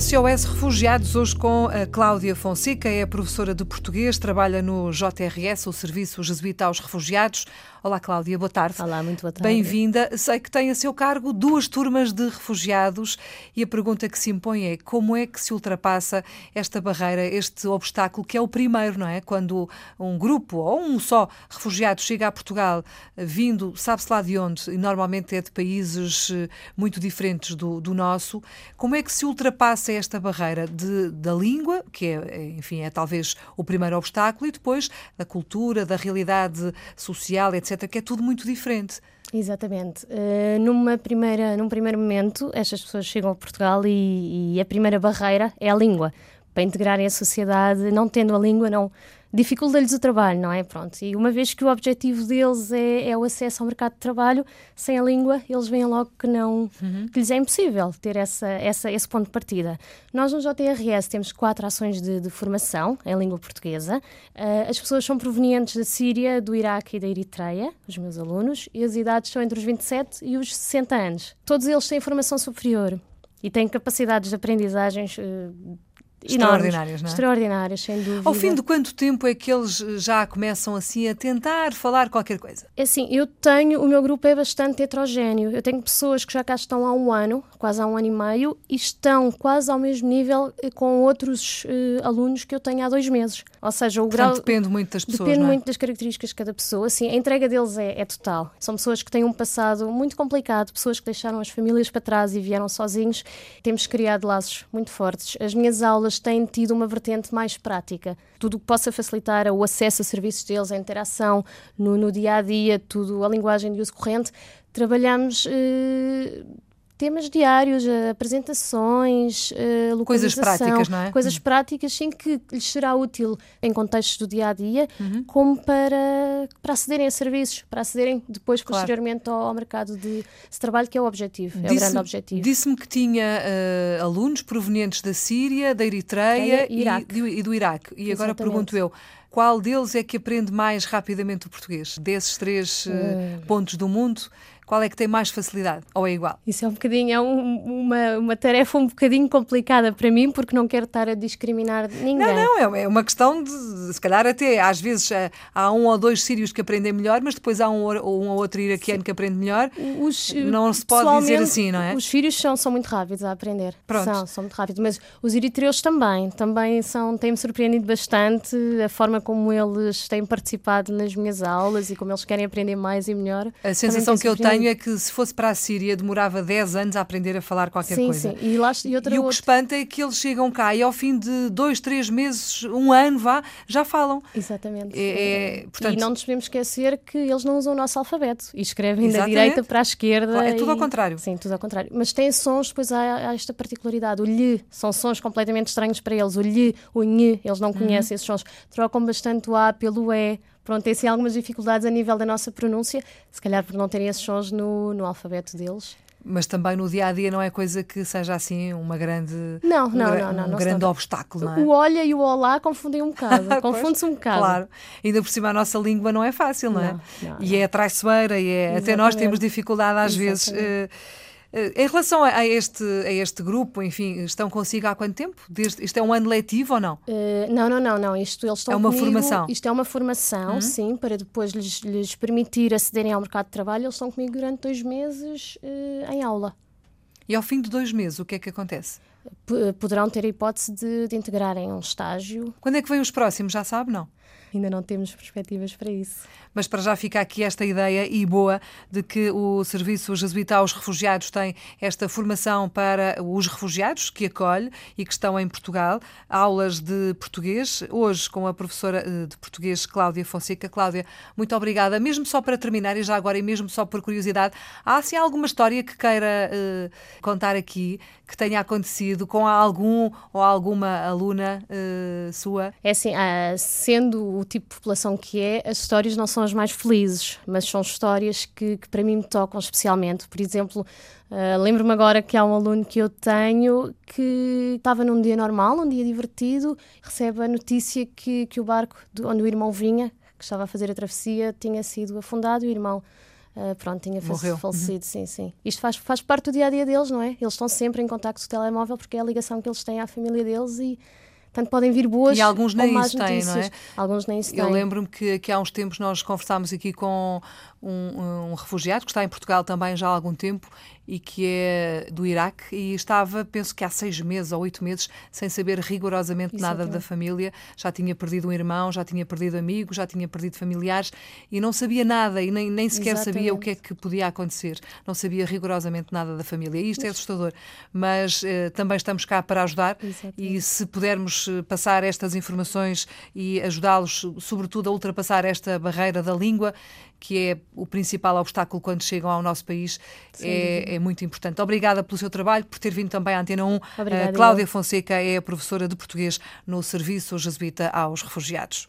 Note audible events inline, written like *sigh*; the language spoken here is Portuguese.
SOS Refugiados, hoje com a Cláudia Fonseca, é professora de português, trabalha no JRS, o Serviço Jesuíta aos Refugiados. Olá, Cláudia, boa tarde. Olá, muito boa tarde. Bem-vinda. Sei que tem a seu cargo duas turmas de refugiados e a pergunta que se impõe é como é que se ultrapassa esta barreira, este obstáculo, que é o primeiro, não é? Quando um grupo ou um só refugiado chega a Portugal, vindo, sabe-se lá de onde, e normalmente é de países eh, muito diferentes do, do nosso, como é que se ultrapassa esta barreira de, da língua, que é, enfim, é talvez o primeiro obstáculo, e depois da cultura, da realidade social, etc que é tudo muito diferente. Exatamente. Uh, numa primeira, num primeiro momento, estas pessoas chegam a Portugal e, e a primeira barreira é a língua. Para integrarem a sociedade, não tendo a língua, não, dificulta-lhes o trabalho, não é? Pronto. E uma vez que o objetivo deles é, é, o acesso ao mercado de trabalho, sem a língua, eles veem logo que não, uhum. que lhes é impossível ter essa, essa, esse ponto de partida. Nós no JRS temos quatro ações de, de formação em língua portuguesa. Uh, as pessoas são provenientes da Síria, do Iraque e da Eritreia, os meus alunos, e as idades são entre os 27 e os 60 anos. Todos eles têm formação superior e têm capacidades de aprendizagens uh, Extraordinárias, não é? Extraordinárias, sem dúvida. Ao fim de quanto tempo é que eles já começam assim a tentar falar qualquer coisa? É assim, eu tenho, o meu grupo é bastante heterogéneo. Eu tenho pessoas que já cá estão há um ano, quase há um ano e meio, e estão quase ao mesmo nível eh, com outros uh, alunos que eu tenho há dois meses. Ou seja, o Portanto, grau. depende muito das pessoas. Depende é? muito das características de cada pessoa. Assim, a entrega deles é, é total. São pessoas que têm um passado muito complicado, pessoas que deixaram as famílias para trás e vieram sozinhos. Temos criado laços muito fortes. As minhas aulas têm tido uma vertente mais prática. Tudo o que possa facilitar o acesso a serviços deles, a interação no, no dia a dia, tudo, a linguagem de uso corrente. Trabalhamos. Eh, temas diários, eh, apresentações, uh, coisas práticas, não é? Coisas uhum. práticas, sim, que lhes será útil em contextos do dia a dia, uhum. como para, para acederem a serviços, para acederem depois, claro. posteriormente, ao, ao, mercado de, trabalho, que é o objetivo, é o grande objetivo. Disse-me que tinha uh, alunos provenientes da Síria, da Eritreia e, e, do Iraque. E agora pergunto eu. Qual deles é que aprende mais rapidamente o português? Desses três uh, pontos do mundo, qual é que tem mais facilidade? Ou é igual? Isso é um bocadinho, é um, uma, uma tarefa um bocadinho complicada para mim, porque não quero estar a discriminar ninguém. Não, não, é, é uma questão de, se calhar até, às vezes eh, há um ou dois sírios que aprendem melhor, mas depois há um ou, um ou outro iraquiano Sim. que aprende melhor. Os, não se pode dizer assim, não é? Os sírios são, são muito rápidos a aprender. Pronto. São, são muito rápidos, mas os eritreus também, também são, têm-me surpreendido bastante a forma como eles têm participado nas minhas aulas e como eles querem aprender mais e melhor. A sensação que eu tenho é que se fosse para a Síria demorava 10 anos a aprender a falar qualquer sim, coisa. Sim, e, lá, e, outra, e o que espanta é que eles chegam cá e ao fim de dois, três meses, um ano, vá, já falam. Exatamente. É, é, portanto... E não nos podemos esquecer que eles não usam o nosso alfabeto e escrevem Exatamente. da direita para a esquerda. É tudo e... ao contrário. Sim, tudo ao contrário. Mas têm sons, depois há, há, esta particularidade. O lhe são sons completamente estranhos para eles. O lhe, o nhe, eles não uhum. conhecem uhum. esses sons. Trocam bastante o A pelo E pronto, têm assim, algumas dificuldades a nível da nossa pronúncia, se calhar por não terem esses sons no, no alfabeto deles. Mas também no dia a dia não é coisa que seja assim uma grande não, não, um, não, não, um não grande obstáculo, não é? O olha e o olá confundem um bocado, *laughs* confunde-se um bocado. Claro, ainda por cima a nossa língua não é fácil, não é? Não, e é traiçoeira, e é, até nós temos dificuldade às Exatamente. vezes. Uh, em relação a este, a este grupo, enfim, estão consigo há quanto tempo? Desde, isto é um ano letivo ou não? Uh, não, não, não, não. Isto eles estão É uma comigo, formação. Isto é uma formação, uhum. sim, para depois lhes, lhes, permitir acederem ao mercado de trabalho. Eles estão comigo durante dois meses uh, em aula. E ao fim de dois meses, o que é que acontece? P poderão ter a hipótese de, de integrarem um estágio. Quando é que vêm os próximos? Já sabe, não? Ainda não temos perspectivas para isso. Mas para já fica aqui esta ideia e boa de que o Serviço Jesuíta aos Refugiados tem esta formação para os refugiados que acolhe e que estão em Portugal, aulas de português, hoje com a professora eh, de português Cláudia Fonseca. Cláudia, muito obrigada. Mesmo só para terminar, e já agora, e mesmo só por curiosidade, há assim alguma história que queira uh, contar aqui que tenha acontecido com algum ou alguma aluna uh, sua? É assim, uh, sendo o tipo de população que é, as histórias não são as mais felizes, mas são histórias que, que para mim me tocam especialmente. Por exemplo, uh, lembro-me agora que há um aluno que eu tenho que estava num dia normal, um dia divertido, recebe a notícia que, que o barco de onde o irmão vinha, que estava a fazer a travessia, tinha sido afundado e o irmão Uh, pronto, tinha Morreu. falecido, uhum. sim, sim. Isto faz, faz parte do dia a dia deles, não é? Eles estão sempre em contato com o telemóvel porque é a ligação que eles têm à família deles e Portanto, podem vir boas e alguns nem ou más têm, notícias. Não é? Alguns nem isso Eu lembro-me que, que há uns tempos nós conversámos aqui com um, um, refugiado que está em Portugal também já há algum tempo e que é do Iraque e estava, penso que há seis meses ou oito meses, sem saber rigorosamente Exatamente. nada da família. Já tinha perdido um irmão, já tinha perdido amigos, já tinha perdido familiares e não sabia nada e nem, nem sequer Exatamente. sabia o que é que podia acontecer. Não sabia rigorosamente nada da família. E isto é assustador. Mas eh, também estamos cá para ajudar Exatamente. e se pudermos eh, passar estas informações e ajudá-los, sobretudo, a ultrapassar esta barreira da língua, que é o principal obstáculo quando chegam ao nosso país, é, é, muito importante. Obrigada pelo seu trabalho, por ter vindo também à Antena 1. Obrigada, Cláudia Fonseca é a professora de português no Serviço Jesuíta aos Refugiados.